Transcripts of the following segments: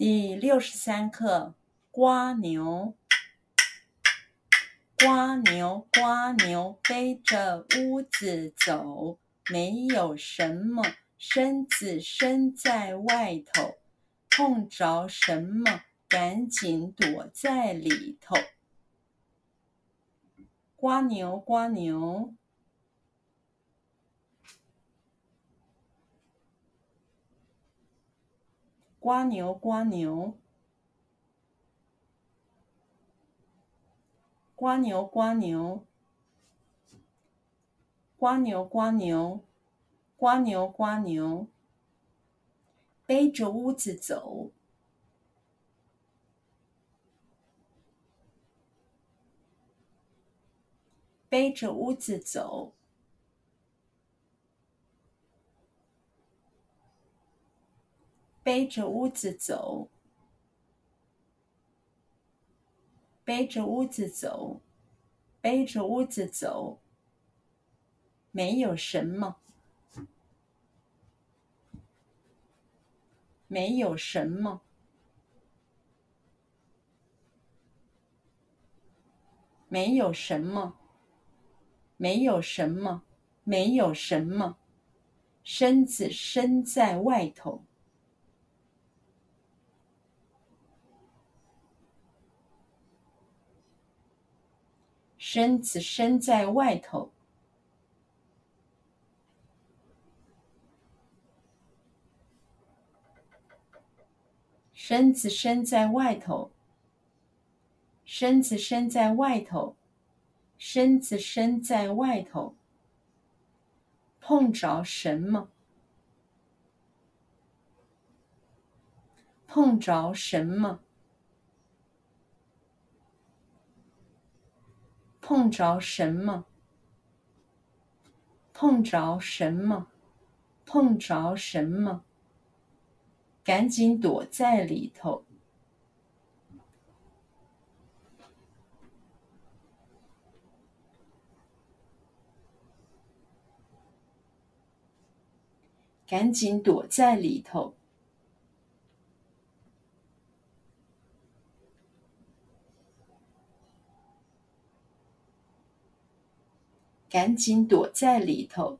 第六十三课，蜗牛。蜗牛，蜗牛，背着屋子走，没有什么，身子伸在外头，碰着什么，赶紧躲在里头。蜗牛，蜗牛。瓜牛瓜牛。瓜牛瓜牛。瓜牛瓜牛。瓜牛瓜牛。背着屋子走。背着屋子走。背着屋子走，背着屋子走，背着屋子走，没有什么，没有什么，没有什么，没有什么，没有什么，身子伸在外头。身子伸在外头，身子伸在外头，身子伸在外头，身子伸在外头，碰着什么？碰着什么？碰着什么？碰着什么？碰着什么？赶紧躲在里头。赶紧躲在里头。赶紧躲在里头，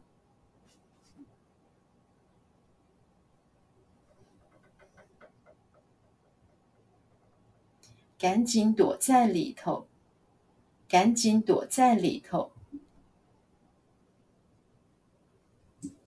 赶紧躲在里头，赶紧躲在里头。